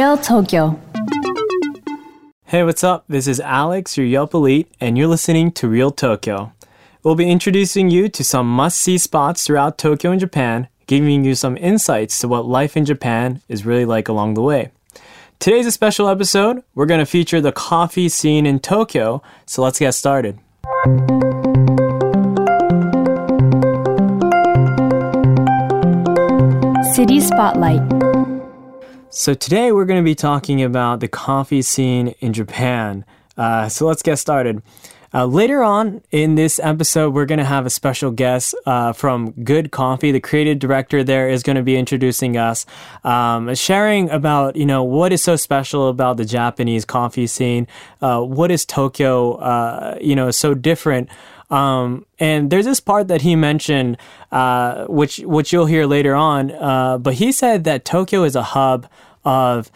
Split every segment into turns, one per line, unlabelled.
Real Tokyo.
Hey, what's up? This is Alex, your Yelp Elite, and you're listening to Real Tokyo. We'll be introducing you to some must see spots throughout Tokyo and Japan, giving you some insights to what life in Japan is really like along the way. Today's a special episode. We're going to feature the coffee scene in Tokyo, so let's get started.
City Spotlight.
So, today we're going to be talking about the coffee scene in Japan. Uh, so, let's get started. Uh, later on in this episode, we're going to have a special guest uh, from Good Coffee. The creative director there is going to be introducing us, um, sharing about you know what is so special about the Japanese coffee scene. Uh, what is Tokyo, uh, you know, so different. Um, and there's this part that he mentioned, uh, which which you'll hear later on. Uh, but he said that Tokyo is a hub of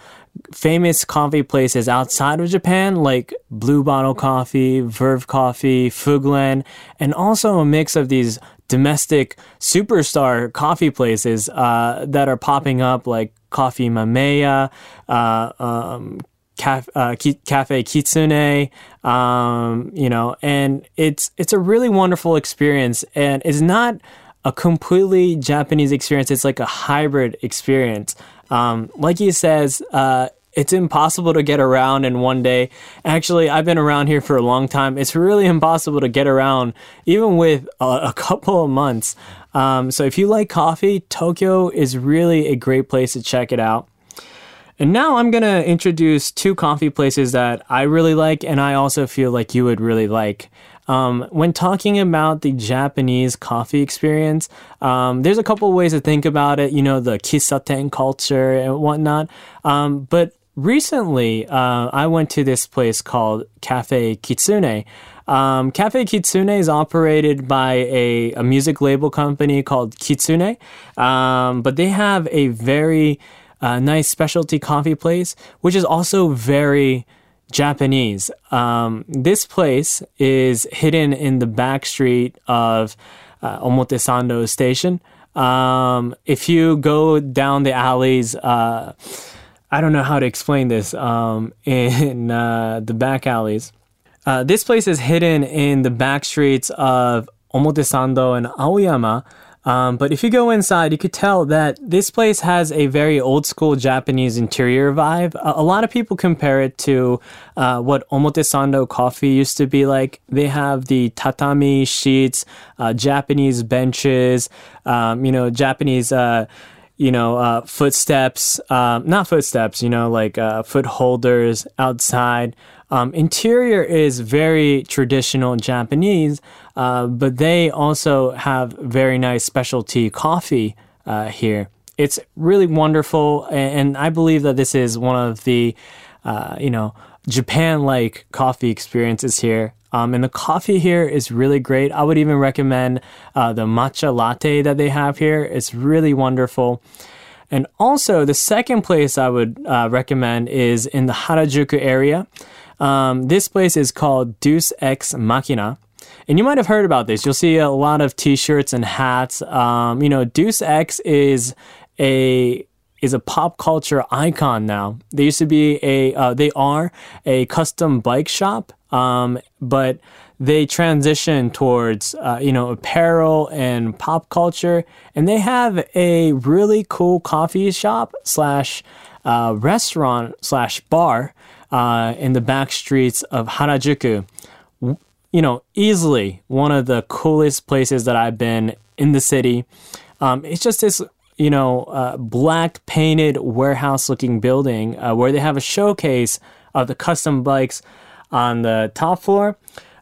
famous coffee places outside of Japan, like Blue Bottle Coffee, Verve Coffee, Fuglen, and also a mix of these domestic superstar coffee places uh, that are popping up, like Coffee Mameya, uh, um, Cafe, uh, Cafe Kitsune, um, you know, and it's it's a really wonderful experience, and it's not a completely Japanese experience. It's like a hybrid experience. Um, like he says, uh, it's impossible to get around in one day. Actually, I've been around here for a long time. It's really impossible to get around, even with a, a couple of months. Um, so if you like coffee, Tokyo is really a great place to check it out. And now I'm going to introduce two coffee places that I really like and I also feel like you would really like. Um, when talking about the Japanese coffee experience, um, there's a couple ways to think about it, you know, the kissaten culture and whatnot. Um, but recently, uh, I went to this place called Cafe Kitsune. Um, Cafe Kitsune is operated by a, a music label company called Kitsune, um, but they have a very uh, nice specialty coffee place, which is also very Japanese. Um, this place is hidden in the back street of uh, Omotesando Station. Um, if you go down the alleys, uh, I don't know how to explain this, um, in uh, the back alleys. Uh, this place is hidden in the back streets of Omotesando and Aoyama. Um, but if you go inside, you could tell that this place has a very old school Japanese interior vibe. A, a lot of people compare it to uh, what Omotesando coffee used to be like. They have the tatami sheets, uh, Japanese benches, um, you know, Japanese. Uh, you know, uh, footsteps, um, not footsteps, you know, like uh, foot holders outside. Um, interior is very traditional Japanese, uh, but they also have very nice specialty coffee uh, here. It's really wonderful, and I believe that this is one of the, uh, you know, Japan-like coffee experiences here. Um, and the coffee here is really great. I would even recommend uh, the matcha latte that they have here. It's really wonderful. And also, the second place I would uh, recommend is in the Harajuku area. Um, this place is called Deus Ex Machina. And you might have heard about this. You'll see a lot of t-shirts and hats. Um, you know, Deus Ex is a is a pop culture icon now. They used to be a uh, they are a custom bike shop, um, but they transition towards uh, you know apparel and pop culture, and they have a really cool coffee shop slash uh, restaurant slash bar uh, in the back streets of Harajuku. You know, easily one of the coolest places that I've been in the city. Um, it's just this, you know, uh, black painted warehouse looking building uh, where they have a showcase of the custom bikes on the top floor.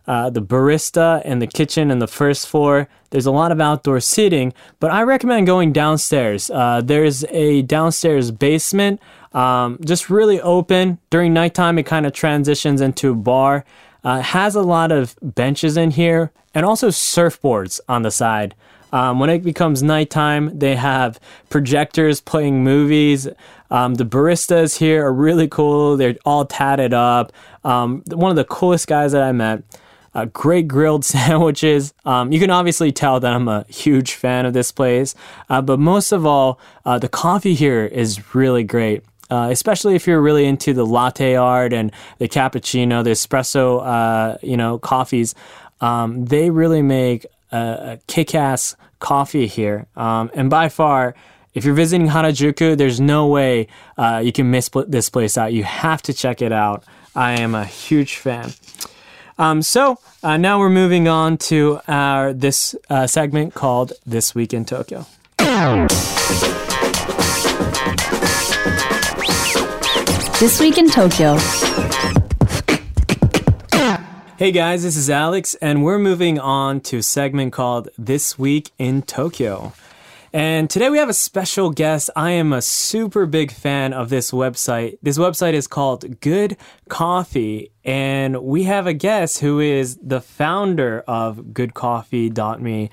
Uh, the barista and the kitchen and the first floor. There's a lot of outdoor seating, but I recommend going downstairs. Uh, there's a downstairs basement, um, just really open. During nighttime, it kind of transitions into a bar. Uh, has a lot of benches in here and also surfboards on the side. Um, when it becomes nighttime, they have projectors playing movies. Um, the baristas here are really cool. They're all tatted up. Um, one of the coolest guys that I met. Uh, great grilled sandwiches. Um, you can obviously tell that I'm a huge fan of this place. Uh, but most of all, uh, the coffee here is really great. Uh, especially if you're really into the latte art and the cappuccino, the espresso, uh, you know, coffees. Um, they really make a, a kick-ass coffee here. Um, and by far, if you're visiting Harajuku, there's no way uh, you can miss this place out. You have to check it out. I am a huge fan. Um, so uh, now we're moving on to our this uh, segment called This Week in Tokyo.
This week in Tokyo.
Hey guys, this is Alex, and we're moving on to a segment called This Week in Tokyo. And today we have a special guest. I am a super big fan of this website. This website is called Good Coffee, and we have a guest who is the founder of goodcoffee.me.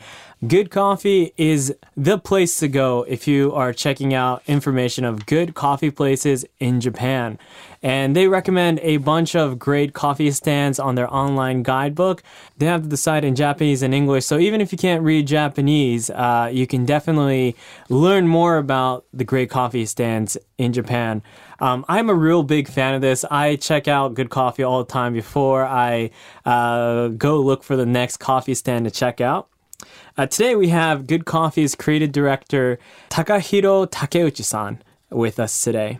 Good Coffee is the place to go if you are checking out information of good coffee places in Japan. And they recommend a bunch of great coffee stands on their online guidebook. They have the site in Japanese and English, so even if you can't read Japanese, uh, you can definitely learn more about the great coffee stands in Japan. Um, I'm a real big fan of this. I check out good coffee all the time before I uh, go look for the next coffee stand to check out. Uh, today we have Good Coffee's creative director Takahiro Takeuchi-san with us today.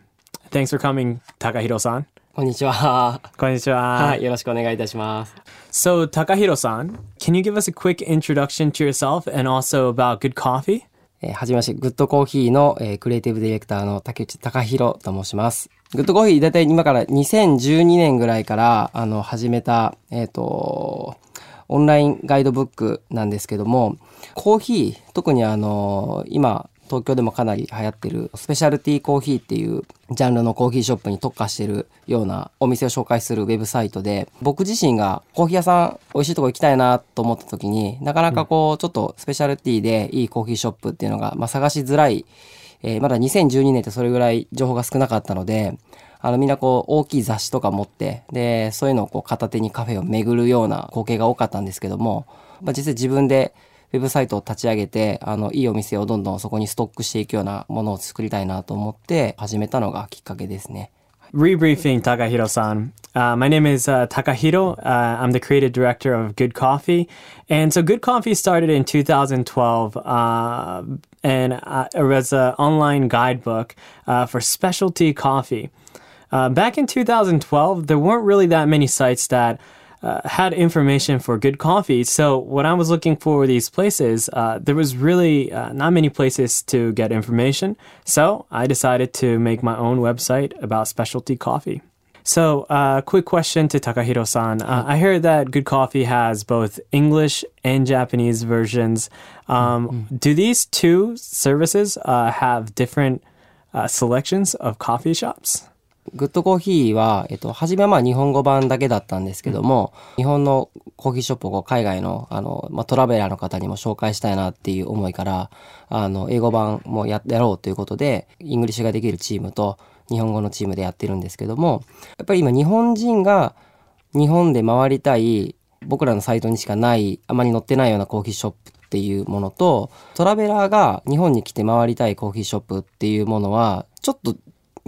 Thanks for coming, Takahiro-san.
こんにちは。
こんにちは。
はい、よろしくお願いいたします。
So Takahiro-san, can you give us a quick introduction to yourself and also about Good Coffee?
えーはじめまして、グッドコーヒーの、えークリエイティブディレクターの竹内隆弘と申します。グッドコーヒー、だいたい今から2012年ぐらいから、あの、始めた、えっ、と、オンラインガイドブックなんですけども、コーヒー、特にあの、今、東京でもかなり流行ってるスペシャルティーコーヒーっていうジャンルのコーヒーショップに特化してるようなお店を紹介するウェブサイトで僕自身がコーヒー屋さん美味しいとこ行きたいなと思った時になかなかこうちょっとスペシャルティーでいいコーヒーショップっていうのがまあ探しづらい、えーまだ2012年ってそれぐらい情報が少なかったのであのみんなこう大きい雑誌とか持ってでそういうのをこう片手にカフェを巡るような光景が多かったんですけども、まあ、実際自分でウェブサイトを立ち上げて、あの、いいお店をどんどんそこにストックしていくようなものを作りたいなと思って始めたのがきっかけですね。
Rebriefing Takahiro-san. Uh, my name is uh, Takahiro. Uh, I'm the creative director of Good Coffee. And so Good Coffee started in 2012 uh, and uh, it was an online guidebook uh, for specialty coffee. Uh, back in 2012, there weren't really that many sites that uh, had information for good coffee. So when I was looking for these places, uh, there was really uh, not many places to get information. So I decided to make my own website about specialty coffee. So, uh, quick question to Takahiro-san. Uh, I heard that Good Coffee has both English and Japanese versions. Um, Do these two services uh, have different uh, selections of coffee shops?
グッドコーヒーは、えっと、初めはまあ日本語版だけだったんですけども、日本のコーヒーショップを海外の、あの、まあトラベラーの方にも紹介したいなっていう思いから、あの、英語版もややろうということで、イングリッシュができるチームと日本語のチームでやってるんですけども、やっぱり今日本人が日本で回りたい、僕らのサイトにしかない、あまり載ってないようなコーヒーショップっていうものと、トラベラーが日本に来て回りたいコーヒーショップっていうものは、ちょっと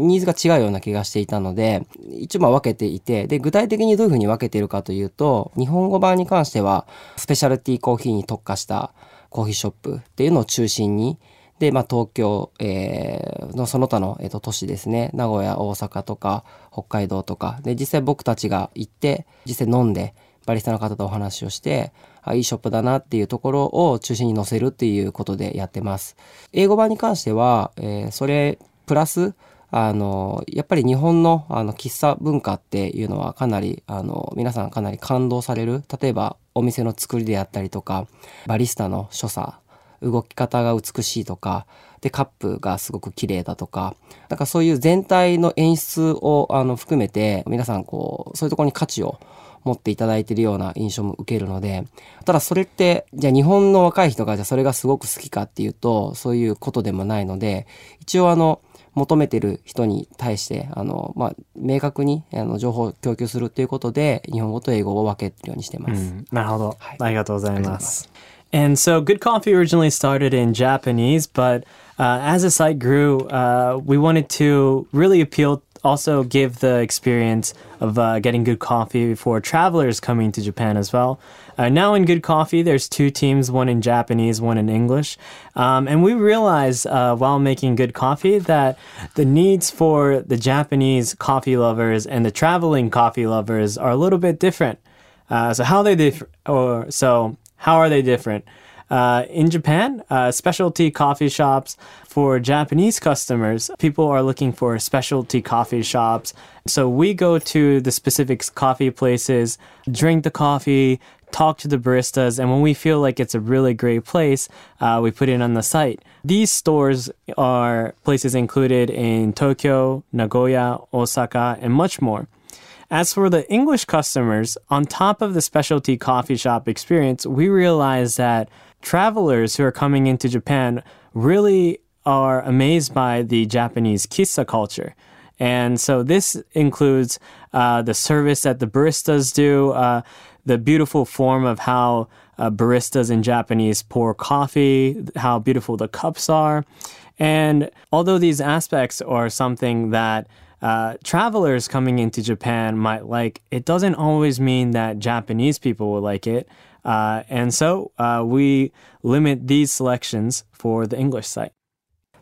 ニーズが違うような気がしていたので、一応まあ分けていて、で、具体的にどういうふうに分けているかというと、日本語版に関しては、スペシャルティーコーヒーに特化したコーヒーショップっていうのを中心に、で、まあ、東京、えーのその他の、えーと都市ですね。名古屋、大阪とか、北海道とか。で、実際僕たちが行って、実際飲んで、バリスタの方とお話をして、あ、いいショップだなっていうところを中心に載せるっていうことでやってます。英語版に関しては、えーそれ、プラス、あの、やっぱり日本のあの喫茶文化っていうのはかなり、あの、皆さんかなり感動される。例えば、お店の作りであったりとか、バリスタの所作、動き方が美しいとか、で、カップがすごく綺麗だとか、なんかそういう全体の演出をあの含めて、皆さんこう、そういうところに価値を持っていただいているような印象も受けるので、ただそれって、じゃあ日本の若い人がじゃあそれがすごく好きかっていうと、そういうことでもないので、一応あの、求めてる人に対して、あの、まあ、明確に、あの、情報を供給するということで、日本語と英語を分けるようにしてます。うん、
なるほど。はい、ありがとうございます。And so Good Coffee originally started in Japanese, but uh, as the site grew, uh, we wanted to really appeal also give the experience of uh, getting good coffee for travelers coming to Japan as well. Uh, now in Good Coffee, there's two teams, one in Japanese, one in English. Um, and we realized uh, while making good coffee that the needs for the Japanese coffee lovers and the traveling coffee lovers are a little bit different. Uh, so how they different? Or so how are they different? Uh, in Japan, uh, specialty coffee shops for Japanese customers, people are looking for specialty coffee shops. So we go to the specific coffee places, drink the coffee, talk to the baristas, and when we feel like it's a really great place, uh, we put it on the site. These stores are places included in Tokyo, Nagoya, Osaka, and much more. As for the English customers, on top of the specialty coffee shop experience, we realized that travelers who are coming into Japan really are amazed by the Japanese kissa culture. And so this includes uh, the service that the baristas do, uh, the beautiful form of how uh, baristas in Japanese pour coffee, how beautiful the cups are. And although these aspects are something that uh, travelers coming into Japan might like, it doesn't always mean that Japanese people will like it. Uh, and so uh, we limit these selections for the English site.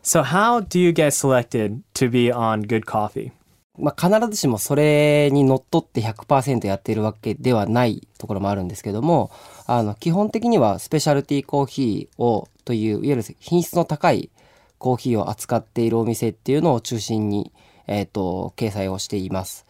So how do you get selected to be on Good Coffee?
まあ、必ずしもそれにのっとって100%やっているわけではないところもあるんですけども、あの、基本的にはスペシャルティーコーヒーをという、いわゆる品質の高いコーヒーを扱っているお店っていうのを中心に、え、ー、と、掲載をしています。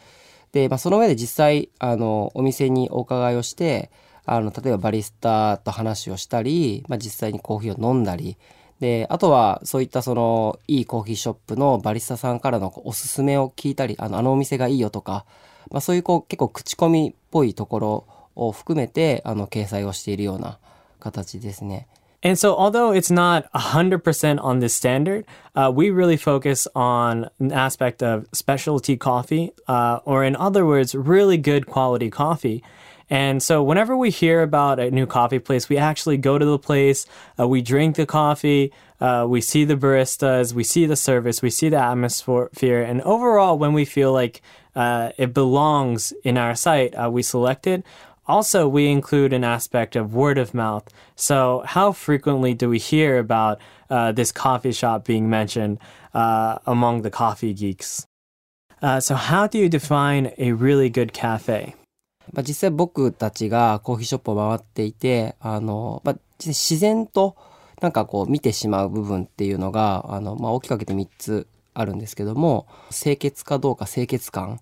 で、まあ、その上で実際、あの、お店にお伺いをして、あの、例えばバリスタと話をしたり、まあ、実際にコーヒーを飲んだり、で、あとはそういったそのいいコーヒーショップのバリスタさんからのおすすめを聞いたり、あの、あのお店がいいよとか、まあそういうこう結構口コミっぽいところを含めて、あの、掲載をしているような形ですね。
And so, although it's not 100% on this standard, uh, we really focus on an aspect of specialty coffee, uh, or in other words, really good quality coffee. And so whenever we hear about a new coffee place, we actually go to the place, uh, we drink the coffee, uh, we see the baristas, we see the service, we see the atmosphere, and overall, when we feel like uh, it belongs in our site, uh, we select it. Also, we include an aspect of word of mouth. So, how frequently do we hear about uh, this coffee shop being mentioned uh, among the coffee geeks? so, how do you define a really good cafe?
まあ、実際僕たちがコーヒーショップを回っていて、あの、まあ、自然となんかこう見てしまう部分っていうのが、あの、まあ、大きく分けて3つあるんですけども、清潔かどうか清潔感、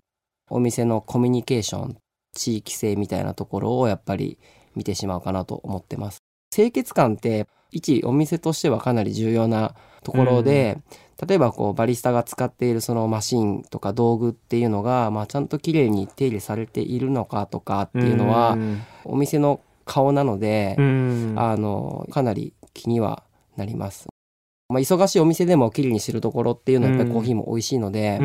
お店のコミュニケーション、地域性みたいなところをやっぱり見てしまうかなと思ってます。清潔感って一お店としてはかなり重要なところで、例えばこうバリスタが使っているそのマシンとか道具っていうのが、まあ、ちゃんときれいに手入れされているのかとかっていうのは、お店の顔なので、あのかなり気にはなります。まあ、忙しいお店でもきれいにしてるところっていうのはやっぱりコーヒーも美味しいので、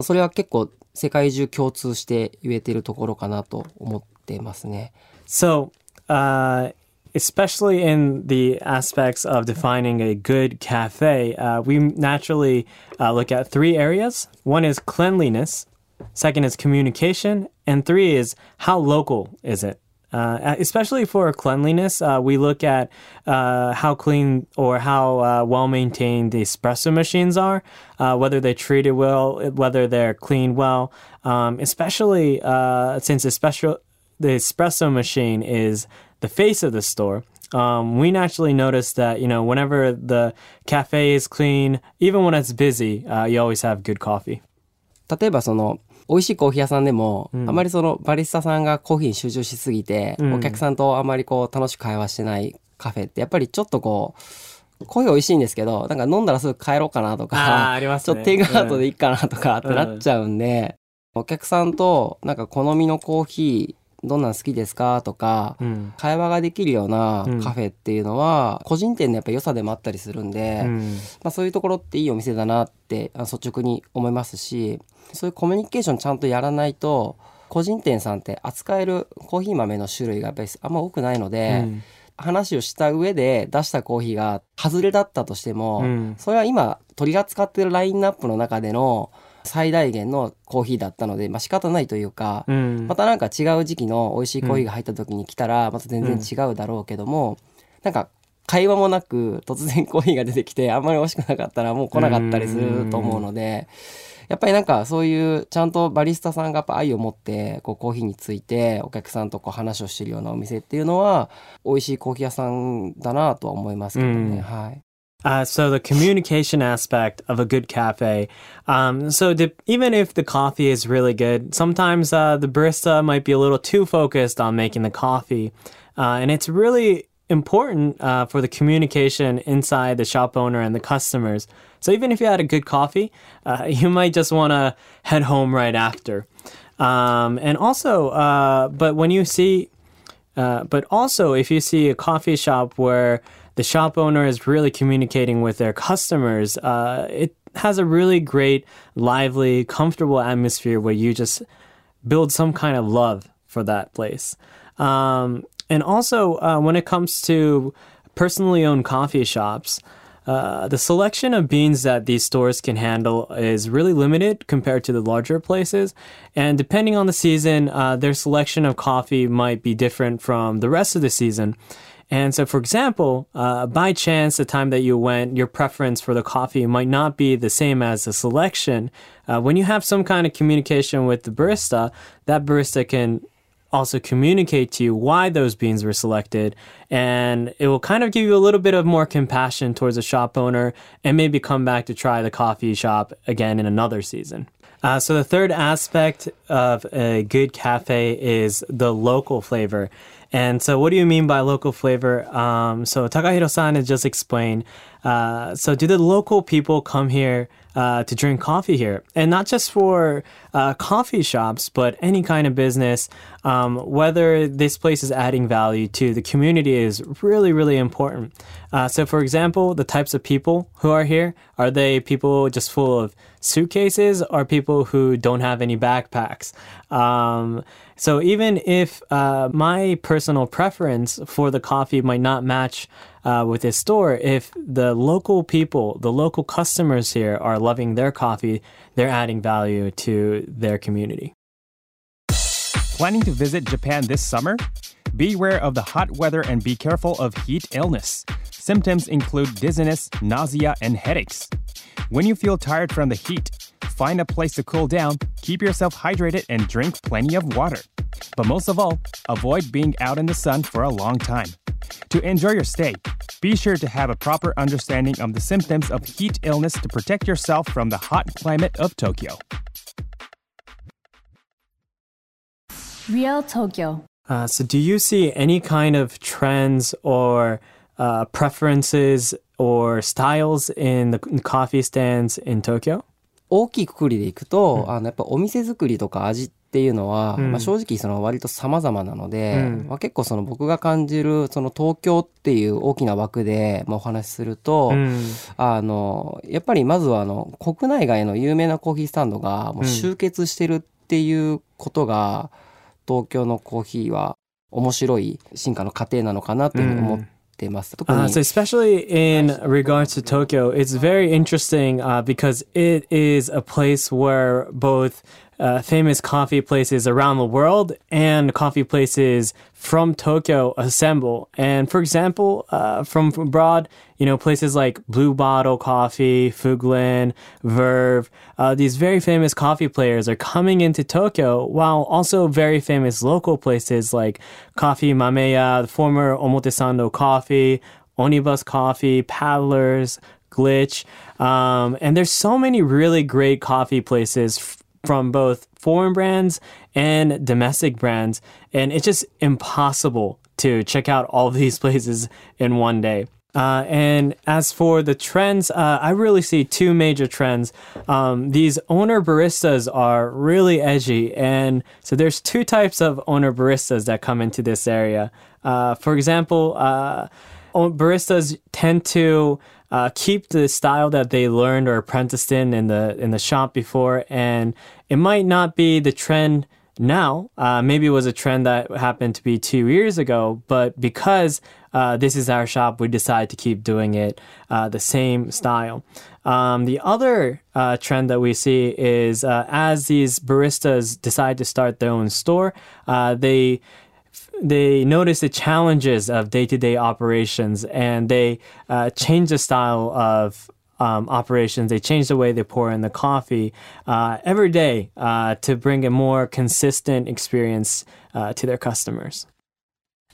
それは結構世界中共通して言えてるところかなと思ってますね。
So, uh, especially in the aspects of defining a good cafe, uh, we naturally uh, look at three areas. One is cleanliness, second is communication, and three is how local is it. Uh, especially for cleanliness, uh, we look at uh, how clean or how uh, well maintained the espresso machines are, whether they're treated well, whether they're cleaned well. Um, especially since espresso, the espresso machine is the face of the store, um, we naturally notice that, you know, whenever the cafe is clean, even when it's busy, uh, you always have good coffee.
例えばその、美味しいコーヒー屋さんでも、うん、あまりそのバリスタさんがコーヒーに集中しすぎて、うん、お客さんとあまりこう楽しく会話してないカフェってやっぱりちょっとこうコーヒー美味しいんですけどなんか飲んだらすぐ帰ろうかなとか
あ
ね、ちょっとテイクアウトでいいかなとかってなっちゃうんで、うん、お客さんとなんか好みのコーヒーどんなん好きですか？とか、会話ができるようなカフェっていうのは、個人店のやっぱ良さでもあったりするんで、まあ、そういうところっていいお店だなって率直に思いますしそういうコミュニケーションちゃんとやらないと個人店さんって扱えるコーヒー豆の種類がやっぱりあんま多くないので、話をした上で出したコーヒーが外れだったとしても、
うん。
それは今取り扱ってるラインナップの中での最大限のコーヒーだったので、まあ、仕方ないというか、
うん
またなんか違う時期の美味しいコーヒーが入った時に来たらまた全然違うだろうけども、なんか会話もなく突然コーヒーが出てきてあんまり美味しくなかったらもう来なかったりすると思うので。やっぱりなんかそういうちゃんとバリスタさんがやっぱ愛を持ってこうコーヒーについてお客さんとこう話をしてるようなお店っていうのは美味しいコーヒー屋さんだなとは思いますけどね。
うん
はい。
Uh, so the communication aspect of a good cafe. Um, so even if the coffee is really good, sometimes uh, the barista might be a little too focused on making the coffee, uh, and it's really important uh, for the communication inside the shop owner and the customers. So even if you had a good coffee, uh, you might just want to head home right after. Um, and also, uh, but when you see but also, if you see a coffee shop where the shop owner is really communicating with their customers, uh, it has a really great, lively, comfortable atmosphere where you just build some kind of love for that place. Um, and also, uh, when it comes to personally owned coffee shops, uh, the selection of beans that these stores can handle is really limited compared to the larger places. And depending on the season, uh, their selection of coffee might be different from the rest of the season. And so, for example, uh, by chance, the time that you went, your preference for the coffee might not be the same as the selection. Uh, when you have some kind of communication with the barista, that barista can also communicate to you why those beans were selected and it will kind of give you a little bit of more compassion towards the shop owner and maybe come back to try the coffee shop again in another season uh, so the third aspect of a good cafe is the local flavor and so what do you mean by local flavor? Um, so takahiro-san has just explained. Uh, so do the local people come here uh, to drink coffee here, and not just for uh, coffee shops, but any kind of business. Um, whether this place is adding value to the community is really, really important. Uh, so, for example, the types of people who are here are they people just full of suitcases, or people who don't have any backpacks? Um, so, even if uh, my personal preference for the coffee might not match uh, with this store, if the local people, the local customers here are loving their coffee, they're adding value to their community.
Planning to visit Japan this summer? Beware of the hot weather and be careful of heat illness. Symptoms include dizziness, nausea, and headaches. When you feel tired from the heat, find a place to cool down, keep yourself hydrated, and drink plenty of water. But most of all, avoid being out in the sun for a long time. To enjoy your stay, be sure to have a proper understanding of the symptoms of heat illness to protect yourself from the hot climate of Tokyo.
Real Tokyo.
Uh, so, do you see any kind of trends or uh, preferences or styles in the coffee stands in Tokyo?
大きいくくりでいくと、あのやっぱお店作りとか味っていうのは、
うん
まあ、正直その割と様々なので、
うん
まあ、結構その僕が感じるその東京っていう大きな枠で、まあ、お話しすると、
Mm.
あのやっぱりまずはあの国内外の有名なコーヒースタンドがもう集結してるっていうことが、東京のコーヒーは面白い進化の過程なのかなというふうに思ってます。
Uh, so especially in regards to Tokyo, it's very interesting uh, because it is a place where both uh, famous coffee places around the world and coffee places from Tokyo assemble. And for example, uh, from from abroad, you know, places like Blue Bottle Coffee, Fuglen, Verve, uh, these very famous coffee players are coming into Tokyo, while also very famous local places like Coffee Mameya, the former Omotesando Coffee, Onibus Coffee, Paddlers, Glitch. Um, and there's so many really great coffee places from both foreign brands and domestic brands. And it's just impossible to check out all these places in one day. Uh, and as for the trends, uh, I really see two major trends. Um, these owner baristas are really edgy, and so there's two types of owner baristas that come into this area. Uh, for example, uh, baristas tend to uh, keep the style that they learned or apprenticed in in the in the shop before, and it might not be the trend now. Uh, maybe it was a trend that happened to be two years ago, but because uh, this is our shop, we decided to keep doing it uh, the same style. Um, the other uh, trend that we see is uh, as these baristas decide to start their own store, they they notice the challenges of day-to-day operations and they uh, change the style of um, operations. They change the way they pour in the coffee uh, every day uh, to bring a more consistent experience uh, to their customers.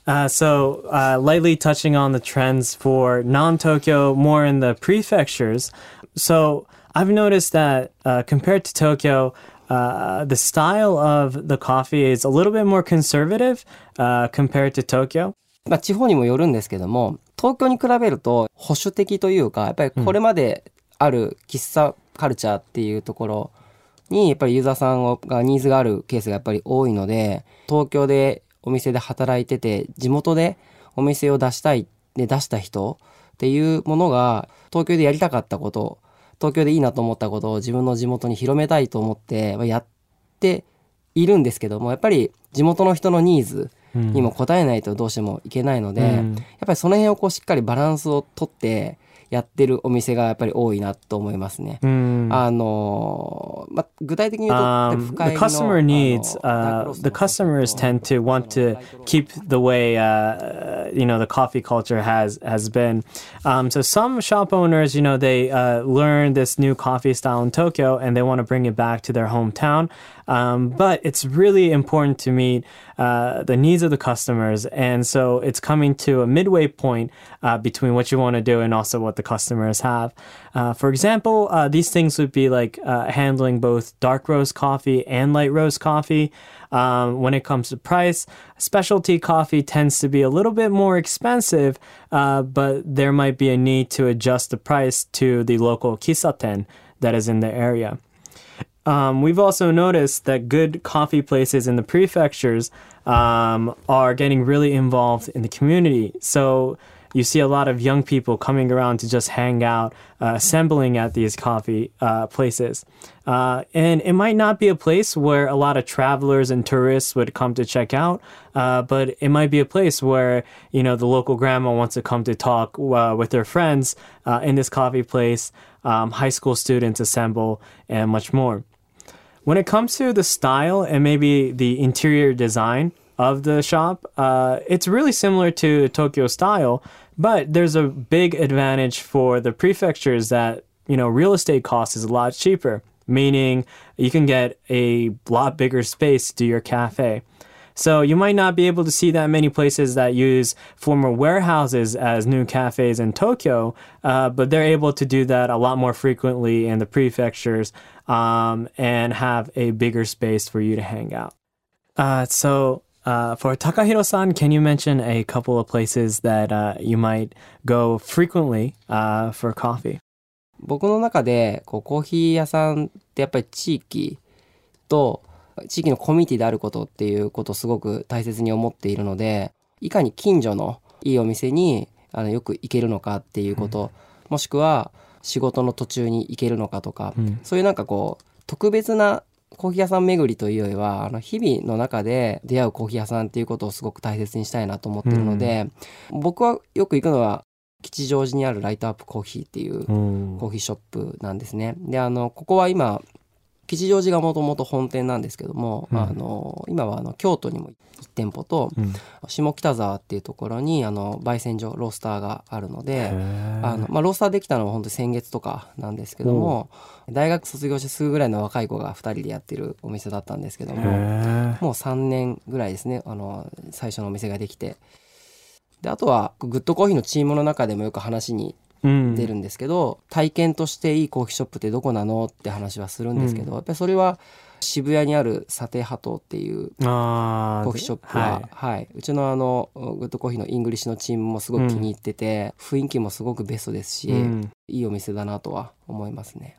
Uh, so, uh, lightly touching on the trends for non Tokyo, more in the prefectures. So, I've noticed that uh, compared to Tokyo, uh, the style of the coffee is a little bit more conservative uh, compared to Tokyo.
まあ、地方にもよるんですけども、東京に比べると保守的というか、やっぱりこれまである喫茶カルチャーっていうところに、やっぱりユーザーさんがニーズがあるケースがやっぱり多いので、東京でお店で働いてて、地元でお店を出したい、で出した人っていうものが、東京でやりたかったこと、東京でいいなと思ったことを自分の地元に広めたいと思ってまあやっているんですけども、やっぱり地元の人のニーズにも応えないとどうしてもいけないので、
うん。
やっぱりその辺をこうしっかりバランスをとってやってるお店がやっぱり多いなと思いますね。あの、まあ、具体的に言うと、
um,
uh,
the customer needs, the customers tend to want to keep the way, uh, uh, you know, the coffee culture has, has been. Um, so some shop owners, you know, they learn this new coffee style in Tokyo and they want to bring it back to their hometown. Um, but it's really important to meet uh, the needs of the customers. And so it's coming to a midway point uh, between what you want to do and also what the customers have. Uh, for example, uh, these things would be like uh, handling both dark roast coffee and light roast coffee. Um, when it comes to price, specialty coffee tends to be a little bit more expensive, uh, but there might be a need to adjust the price to the local kissaten that is in the area. Um, we've also noticed that good coffee places in the prefectures um, are getting really involved in the community. So you see a lot of young people coming around to just hang out, uh, assembling at these coffee uh, places. Uh, and it might not be a place where a lot of travelers and tourists would come to check out, uh, but it might be a place where you know the local grandma wants to come to talk uh, with her friends uh, in this coffee place. Um, high school students assemble, and much more. When it comes to the style and maybe the interior design of the shop, uh, it's really similar to Tokyo style, but there's a big advantage for the prefectures that, you know, real estate cost is a lot cheaper, meaning you can get a lot bigger space to your cafe. So you might not be able to see that many places that use former warehouses as new cafes in Tokyo, uh, but they're able to do that a lot more frequently in the prefectures um, and have a bigger space for you to hang out. Uh, so uh, for Takahiro-san, can you mention a couple of places that uh, you might go frequently uh, for coffee?
僕の中でこうコーヒー屋さんってやっぱり地域と 地域のコミュニティであることっていうことをすごく大切に思っているのでいかに近所のいいお店にあのよく行けるのかっていうこと、もしくは仕事の途中に行けるのかとか、そういうなんかこう特別なコーヒー屋さん巡りというよりはあの日々の中で出会うコーヒー屋さんっていうことをすごく大切にしたいなと思ってるので、僕はよく行くのは吉祥寺にあるライトアップコーヒーっていうコーヒーショップなんですね。で、あの、ここは今、吉祥寺がもともと本店なんですけども、あの、今はあの京都にも1店舗と、下北沢っていうところに、あの、焙煎所、ロースターがあるので、あの、まあ、ロースターできたのは本当に先月とかなんですけども、大学卒業してすぐぐらいの若い子が2人でやってるお店だったんですけども、もう3年ぐらいですね、あの、最初のお店ができて。で、あとは、グッドコーヒーのチームの中でもよく話に出るんですけど、体験としていいコーヒーショップってどこなのって話はするんですけど、やっぱりそれは渋谷にあるサテハトっていう
あ
コーヒーショップは、はい、うちのあのグッドコーヒーのイングリッシュのチームもすごく気に入ってて、雰囲気もすごくベストですし、
うん。
いいお店だなとは思いますね。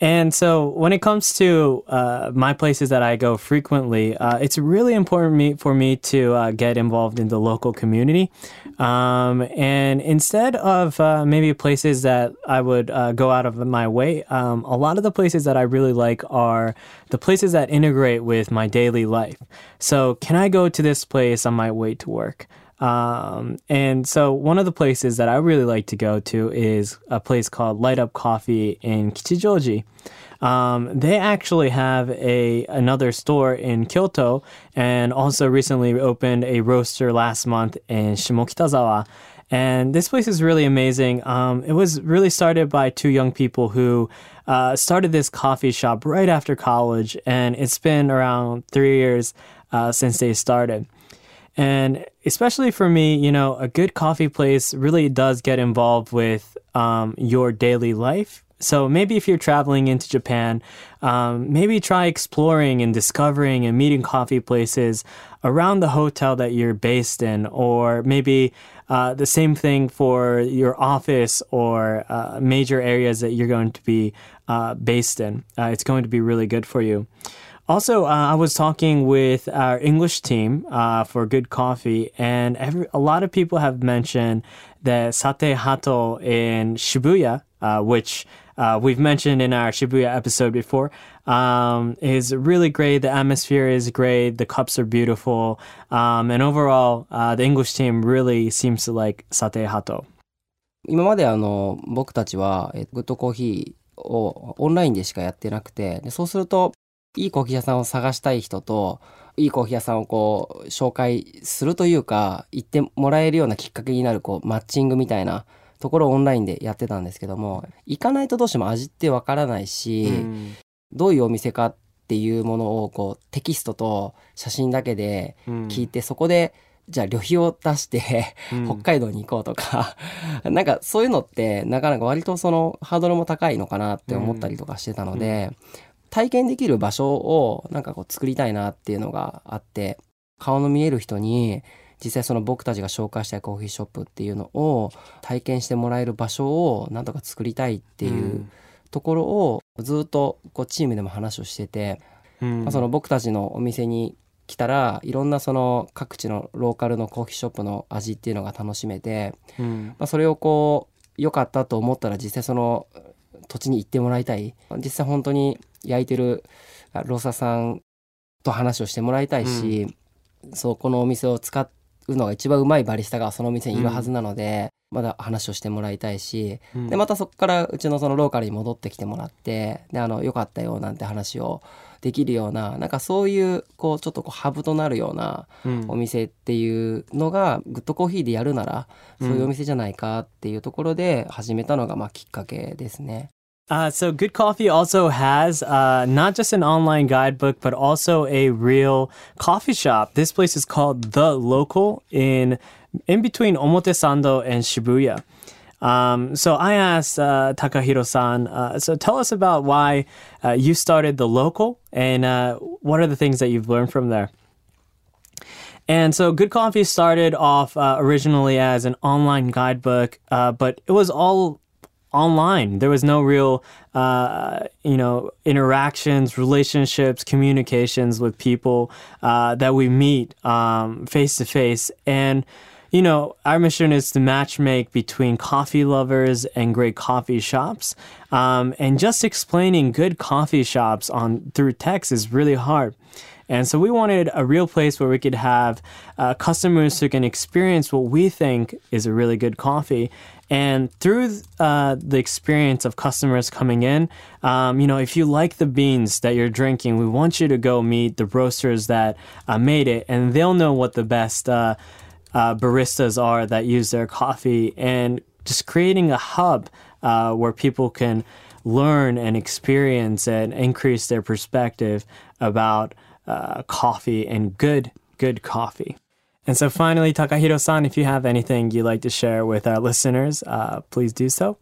And so, when it comes to uh, my places that I go frequently, uh, it's really important me, for me to uh, get involved in the local community. Um, and instead of uh, maybe places that I would uh, go out of my way, um, a lot of the places that I really like are the places that integrate with my daily life. So, can I go to this place on my way to work? Um, and so one of the places that I really like to go to is a place called Light Up Coffee in Kichijoji. Um, they actually have a another store in Kyoto and also recently opened a roaster last month in Shimokitazawa. And this place is really amazing. Um, it was really started by two young people who uh, started this coffee shop right after college, and it's been around three years uh, since they started. And especially for me, you know, a good coffee place really does get involved with um, your daily life. So maybe if you're traveling into Japan, um, maybe try exploring and discovering and meeting coffee places around the hotel that you're based in, or maybe uh, the same thing for your office or uh, major areas that you're going to be uh, based in. Uh, it's going to be really good for you. Also, uh, I was talking with our English team uh, for Good Coffee, and every, a lot of people have mentioned the Sate Hato in Shibuya, uh, which uh, we've mentioned in our Shibuya episode before, um, is really great. The atmosphere is great. The cups are beautiful. Um, and overall, uh, the English team really seems to like Sate Hato.
今まであの僕たちはえグッドコーヒーをオンラインでしかやってなくてでそうすると いいコーヒー屋さんを探したい人といいコーヒー屋さんをこう紹介するというか行ってもらえるようなきっかけになるこうマッチングみたいなところをオンラインでやってたんですけども行かないとどうしても味ってわからないし、どういうお店かっていうものをこうテキストと写真だけで聞いて、そこでじゃあ旅費を出して、北海道に行こうとか なんかそういうのってなかなか割とそのハードルも高いのかなって思ったりとかしてたので、体験できる場所をなんかこう作りたいなっていうのがあって顔の見える人に実際その僕たちが紹介したいコーヒーショップっていうのを体験してもらえる場所をなんとか作りたいっていうところをずっとこうチームでも話をしてて、まあ、その僕たちのお店に来たらいろんなその各地のローカルのコーヒーショップの味っていうのが楽しめて、まあ、それをこう良かったと思ったら実際その土地に行ってもらいたい。実際本当に焼いてるローサーさんと話をしてもらいたいし、そうこのお店を使うのが一番うまいバリスタがそのお店にいるはずなので、まだ話をしてもらいたいし、でまたそこからうちのそのローカルに戻ってきてもらってであのよかったよなんて話をできるようななんかそういうこうちょっとこうハブとなるようなお店っていうのがグッドコーヒーでやるならそういうお店じゃないかっていうところで始めたのがまあきっかけですね。
Uh, so Good Coffee also has uh, not just an online guidebook, but also a real coffee shop. This place is called The Local in in between Omotesando and Shibuya. Um, so I asked uh, Takahiro-san. Uh, so tell us about why uh, you started The Local and uh, what are the things that you've learned from there. And so Good Coffee started off uh, originally as an online guidebook, uh, but it was all online. There was no real, uh, you know, interactions, relationships, communications with people uh, that we meet face to face. And, you know, our mission is to matchmake between coffee lovers and great coffee shops. Um, and just explaining good coffee shops on through text is really hard. And so we wanted a real place where we could have uh, customers who can experience what we think is a really good coffee. And through uh, the experience of customers coming in, um, you know, if you like the beans that you're drinking, we want you to go meet the roasters that uh, made it, and they'll know what the best uh, uh, baristas are that use their coffee. And just creating a hub uh, where people can learn and experience and increase their perspective about uh, coffee and good, good coffee. And so finally, Takahiro-san, if you have anything you'd like to share with our listeners, uh, please do so.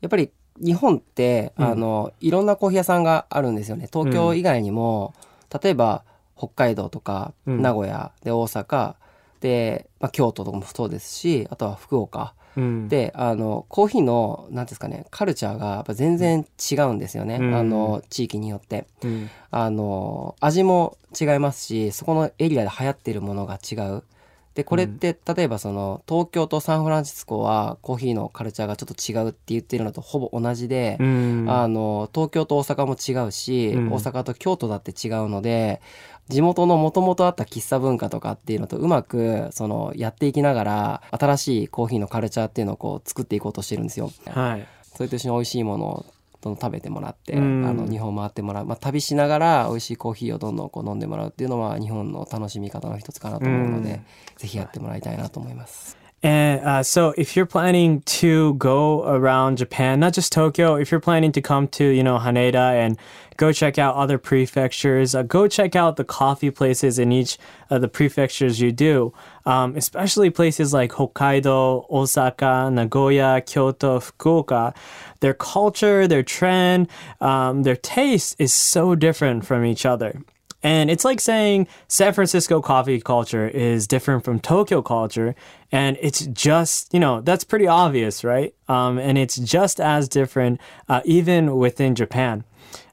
やっぱり日本って、あのいろんなコーヒー屋さんがあるんですよね東京以外にも、例えば北海道とか
うん
名古屋で大阪で、まあ、京都とかもそうですしあとは福岡
うん。
であのコーヒーのなんていうんですかねカルチャーがやっぱ全然違うんですよね、
うん。
あの地域によって。
うん。
あの味も違いますしそこのエリアで流行ってるものが違う。でこれって、例えばその東京とサンフランシスコはコーヒーのカルチャーがちょっと違うって言ってるのとほぼ同じで、
うん。
あの東京と大阪も違うし、
うん。
大阪と京都だって違うので地元のもともとあった喫茶文化とかっていうのとうまくそのやっていきながら新しいコーヒーのカルチャーっていうのをこう作っていこうとしてるんですよ。
はい。
それと一緒に美味しいものをどんどん食べてもらって、
うん
あの日本回ってもらう、まあ、旅しながら美味しいコーヒーをどんどんこう飲んでもらうっていうのは日本の楽しみ方の一つかなと思うので、ぜひやってもらいたいなと思います。
And uh, so, if you're planning to go around Japan, not just Tokyo, if you're planning to come to, you know, Haneda and go check out other prefectures, uh, go check out the coffee places in each of the prefectures you do, um, especially places like Hokkaido, Osaka, Nagoya, Kyoto, Fukuoka. Their culture, their trend, um, their taste is so different from each other. And it's like saying San Francisco coffee culture is different from Tokyo culture. And it's just, you know, that's pretty obvious, right? Um, and it's just as different, uh, even within Japan.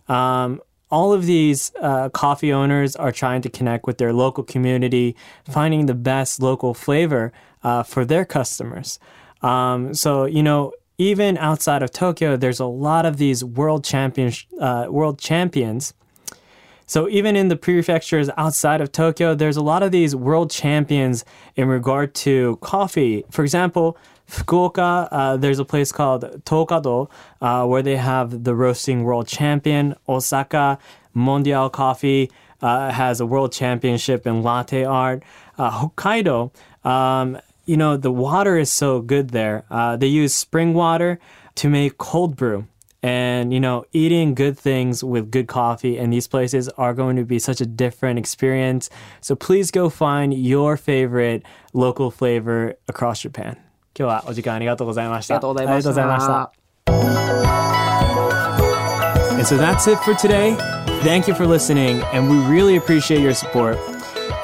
Um, all of these uh, coffee owners are trying to connect with their local community, finding the best local flavor uh, for their customers. Um, so, you know, even outside of Tokyo, there's a lot of these world champions, uh, world champions so even in the prefectures outside of Tokyo, there's a lot of these world champions in regard to coffee. For example, Fukuoka, uh, there's a place called Tokado uh, where they have the roasting world champion. Osaka, Mondial Coffee uh, has a world championship in latte art. Uh, Hokkaido, um, you know, the water is so good there. Uh, they use spring water to make cold brew and you know eating good things with good coffee in these places are going to be such a different experience so please go find your favorite local flavor across Japan 今日はお時間ありがとうございました
ありがとうございました
ありがとうございました And so that's it for today. Thank you for listening, and we really appreciate your support.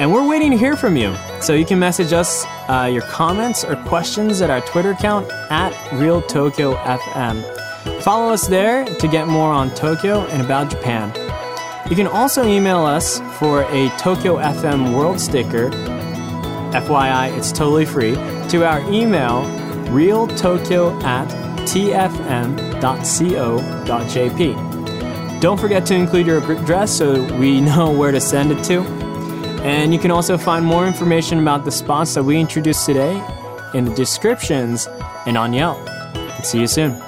And we're waiting to hear from you. So you can message us uh, your comments or questions at our Twitter account at RealTokyoFM. Follow us there to get more on Tokyo and about Japan. You can also email us for a Tokyo FM World sticker. FYI, it's totally free. To our email, realtokyo at tfm.co.jp. Don't forget to include your address so we know where to send it to. And you can also find more information about the spots that we introduced today in the descriptions and on Yelp. See you soon.